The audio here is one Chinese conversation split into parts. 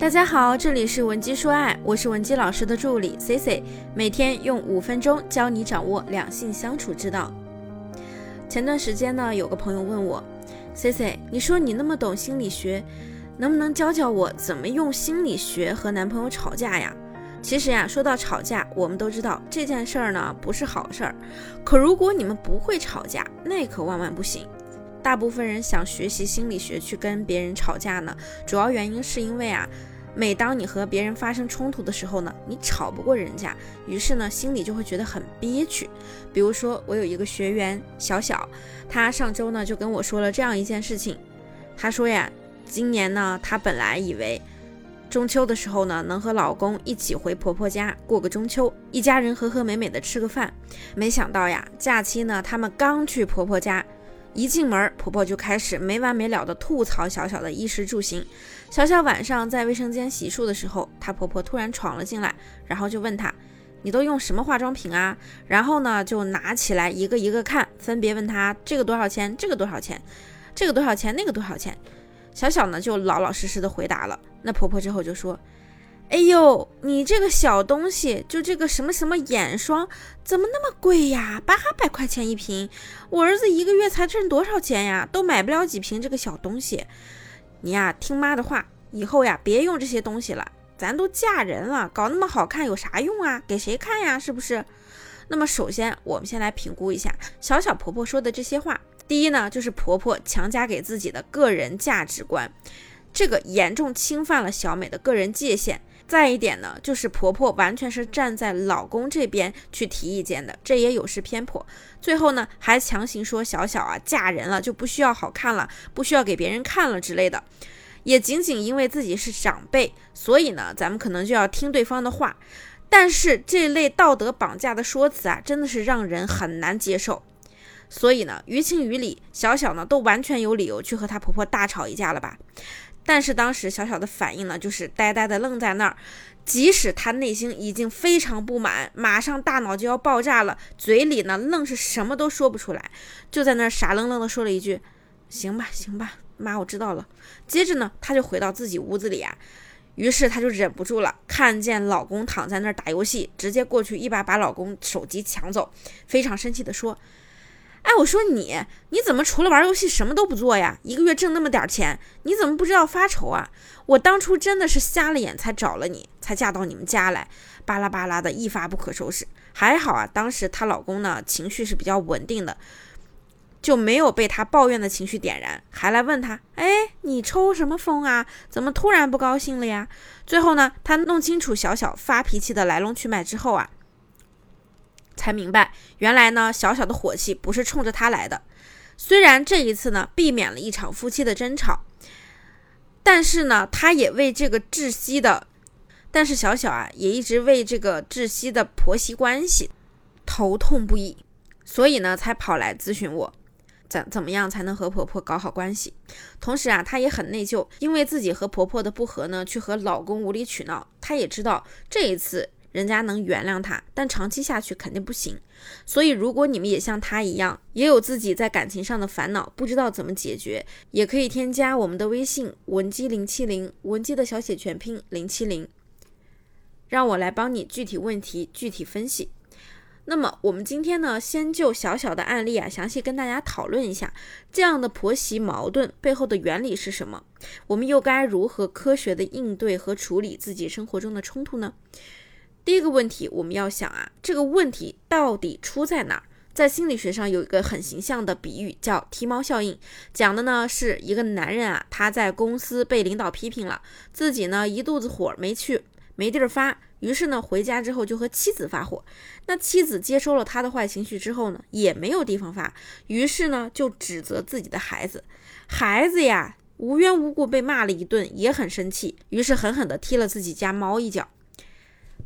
大家好，这里是文姬说爱，我是文姬老师的助理 C C，每天用五分钟教你掌握两性相处之道。前段时间呢，有个朋友问我，C C，你说你那么懂心理学，能不能教教我怎么用心理学和男朋友吵架呀？其实呀，说到吵架，我们都知道这件事儿呢不是好事儿，可如果你们不会吵架，那可万万不行。大部分人想学习心理学去跟别人吵架呢，主要原因是因为啊，每当你和别人发生冲突的时候呢，你吵不过人家，于是呢，心里就会觉得很憋屈。比如说，我有一个学员小小，她上周呢就跟我说了这样一件事情，她说呀，今年呢，她本来以为中秋的时候呢，能和老公一起回婆婆家过个中秋，一家人和和美美的吃个饭，没想到呀，假期呢，他们刚去婆婆家。一进门，婆婆就开始没完没了的吐槽小小的衣食住行。小小晚上在卫生间洗漱的时候，她婆婆突然闯了进来，然后就问她：“你都用什么化妆品啊？”然后呢，就拿起来一个一个看，分别问她：“这个多少钱？这个多少钱？这个多少钱？那个多少钱？”小小呢就老老实实的回答了。那婆婆之后就说。哎呦，你这个小东西，就这个什么什么眼霜，怎么那么贵呀？八百块钱一瓶，我儿子一个月才挣多少钱呀？都买不了几瓶这个小东西。你呀，听妈的话，以后呀，别用这些东西了。咱都嫁人了，搞那么好看有啥用啊？给谁看呀？是不是？那么首先，我们先来评估一下小小婆婆说的这些话。第一呢，就是婆婆强加给自己的个人价值观，这个严重侵犯了小美的个人界限。再一点呢，就是婆婆完全是站在老公这边去提意见的，这也有失偏颇。最后呢，还强行说小小啊嫁人了就不需要好看了，不需要给别人看了之类的。也仅仅因为自己是长辈，所以呢，咱们可能就要听对方的话。但是这类道德绑架的说辞啊，真的是让人很难接受。所以呢，于情于理，小小呢都完全有理由去和她婆婆大吵一架了吧。但是当时小小的反应呢，就是呆呆的愣在那儿，即使他内心已经非常不满，马上大脑就要爆炸了，嘴里呢愣是什么都说不出来，就在那儿傻愣愣的说了一句：“行吧，行吧，妈，我知道了。”接着呢，他就回到自己屋子里啊，于是他就忍不住了，看见老公躺在那儿打游戏，直接过去一把把老公手机抢走，非常生气的说。哎，我说你，你怎么除了玩游戏什么都不做呀？一个月挣那么点钱，你怎么不知道发愁啊？我当初真的是瞎了眼才找了你，才嫁到你们家来，巴拉巴拉的一发不可收拾。还好啊，当时她老公呢情绪是比较稳定的，就没有被她抱怨的情绪点燃，还来问她，哎，你抽什么风啊？怎么突然不高兴了呀？最后呢，她弄清楚小小发脾气的来龙去脉之后啊。才明白，原来呢，小小的火气不是冲着他来的。虽然这一次呢，避免了一场夫妻的争吵，但是呢，他也为这个窒息的，但是小小啊，也一直为这个窒息的婆媳关系头痛不已，所以呢，才跑来咨询我，怎怎么样才能和婆婆搞好关系。同时啊，她也很内疚，因为自己和婆婆的不和呢，去和老公无理取闹。她也知道这一次。人家能原谅他，但长期下去肯定不行。所以，如果你们也像他一样，也有自己在感情上的烦恼，不知道怎么解决，也可以添加我们的微信文姬零七零，文姬的小写全拼零七零，让我来帮你具体问题具体分析。那么，我们今天呢，先就小小的案例啊，详细跟大家讨论一下这样的婆媳矛盾背后的原理是什么，我们又该如何科学的应对和处理自己生活中的冲突呢？第一个问题，我们要想啊，这个问题到底出在哪儿？在心理学上有一个很形象的比喻，叫踢猫效应，讲的呢是一个男人啊，他在公司被领导批评了，自己呢一肚子火没去，没地儿发，于是呢回家之后就和妻子发火。那妻子接收了他的坏情绪之后呢，也没有地方发，于是呢就指责自己的孩子，孩子呀无缘无故被骂了一顿，也很生气，于是狠狠地踢了自己家猫一脚。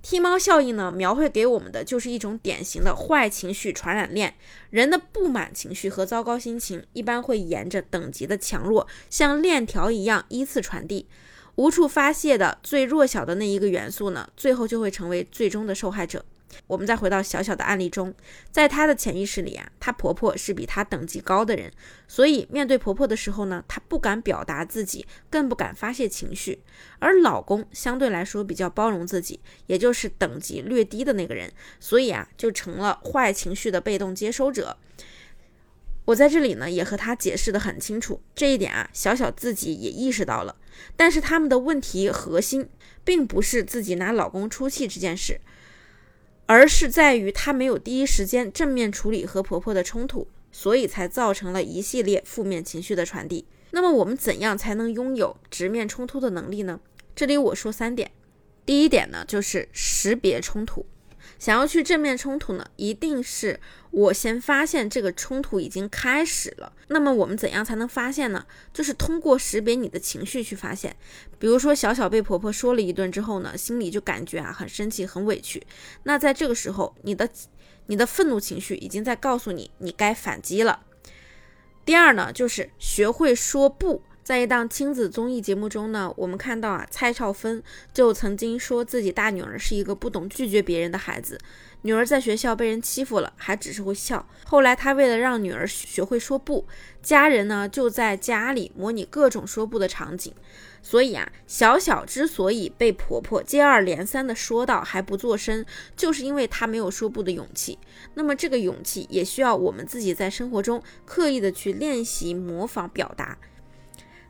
踢猫效应呢，描绘给我们的就是一种典型的坏情绪传染链。人的不满情绪和糟糕心情一般会沿着等级的强弱，像链条一样依次传递。无处发泄的最弱小的那一个元素呢，最后就会成为最终的受害者。我们再回到小小的案例中，在她的潜意识里啊，她婆婆是比她等级高的人，所以面对婆婆的时候呢，她不敢表达自己，更不敢发泄情绪。而老公相对来说比较包容自己，也就是等级略低的那个人，所以啊，就成了坏情绪的被动接收者。我在这里呢，也和他解释的很清楚，这一点啊，小小自己也意识到了。但是他们的问题核心，并不是自己拿老公出气这件事，而是在于她没有第一时间正面处理和婆婆的冲突，所以才造成了一系列负面情绪的传递。那么我们怎样才能拥有直面冲突的能力呢？这里我说三点，第一点呢，就是识别冲突。想要去正面冲突呢，一定是我先发现这个冲突已经开始了。那么我们怎样才能发现呢？就是通过识别你的情绪去发现。比如说小小被婆婆说了一顿之后呢，心里就感觉啊很生气、很委屈。那在这个时候，你的你的愤怒情绪已经在告诉你，你该反击了。第二呢，就是学会说不。在一档亲子综艺节目中呢，我们看到啊，蔡少芬就曾经说自己大女儿是一个不懂拒绝别人的孩子。女儿在学校被人欺负了，还只是会笑。后来她为了让女儿学会说不，家人呢就在家里模拟各种说不的场景。所以啊，小小之所以被婆婆接二连三的说到还不做声，就是因为她没有说不的勇气。那么这个勇气也需要我们自己在生活中刻意的去练习、模仿、表达。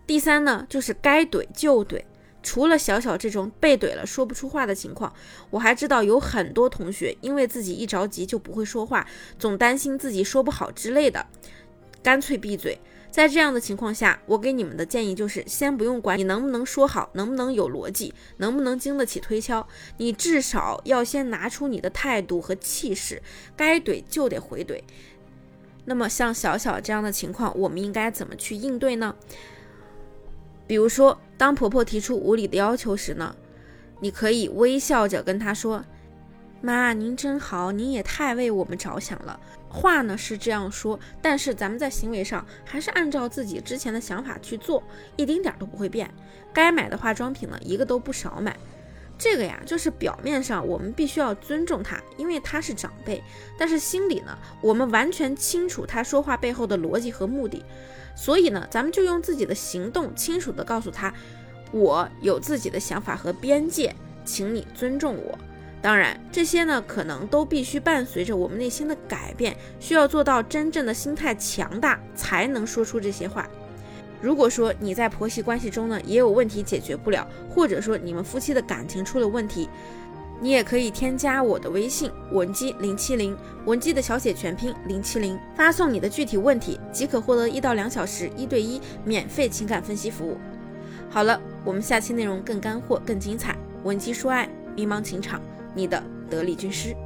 第三呢，就是该怼就怼。除了小小这种被怼了说不出话的情况，我还知道有很多同学因为自己一着急就不会说话，总担心自己说不好之类的，干脆闭嘴。在这样的情况下，我给你们的建议就是，先不用管你能不能说好，能不能有逻辑，能不能经得起推敲，你至少要先拿出你的态度和气势，该怼就得回怼。那么像小小这样的情况，我们应该怎么去应对呢？比如说，当婆婆提出无理的要求时呢，你可以微笑着跟她说：“妈，您真好，您也太为我们着想了。”话呢是这样说，但是咱们在行为上还是按照自己之前的想法去做，一丁点儿都不会变。该买的化妆品呢，一个都不少买。这个呀，就是表面上我们必须要尊重他，因为他是长辈，但是心里呢，我们完全清楚他说话背后的逻辑和目的。所以呢，咱们就用自己的行动清楚地告诉他，我有自己的想法和边界，请你尊重我。当然，这些呢可能都必须伴随着我们内心的改变，需要做到真正的心态强大，才能说出这些话。如果说你在婆媳关系中呢也有问题解决不了，或者说你们夫妻的感情出了问题。你也可以添加我的微信文姬零七零，文姬的小写全拼零七零，发送你的具体问题，即可获得一到两小时一对一免费情感分析服务。好了，我们下期内容更干货更精彩，文姬说爱，迷茫情场，你的得力军师。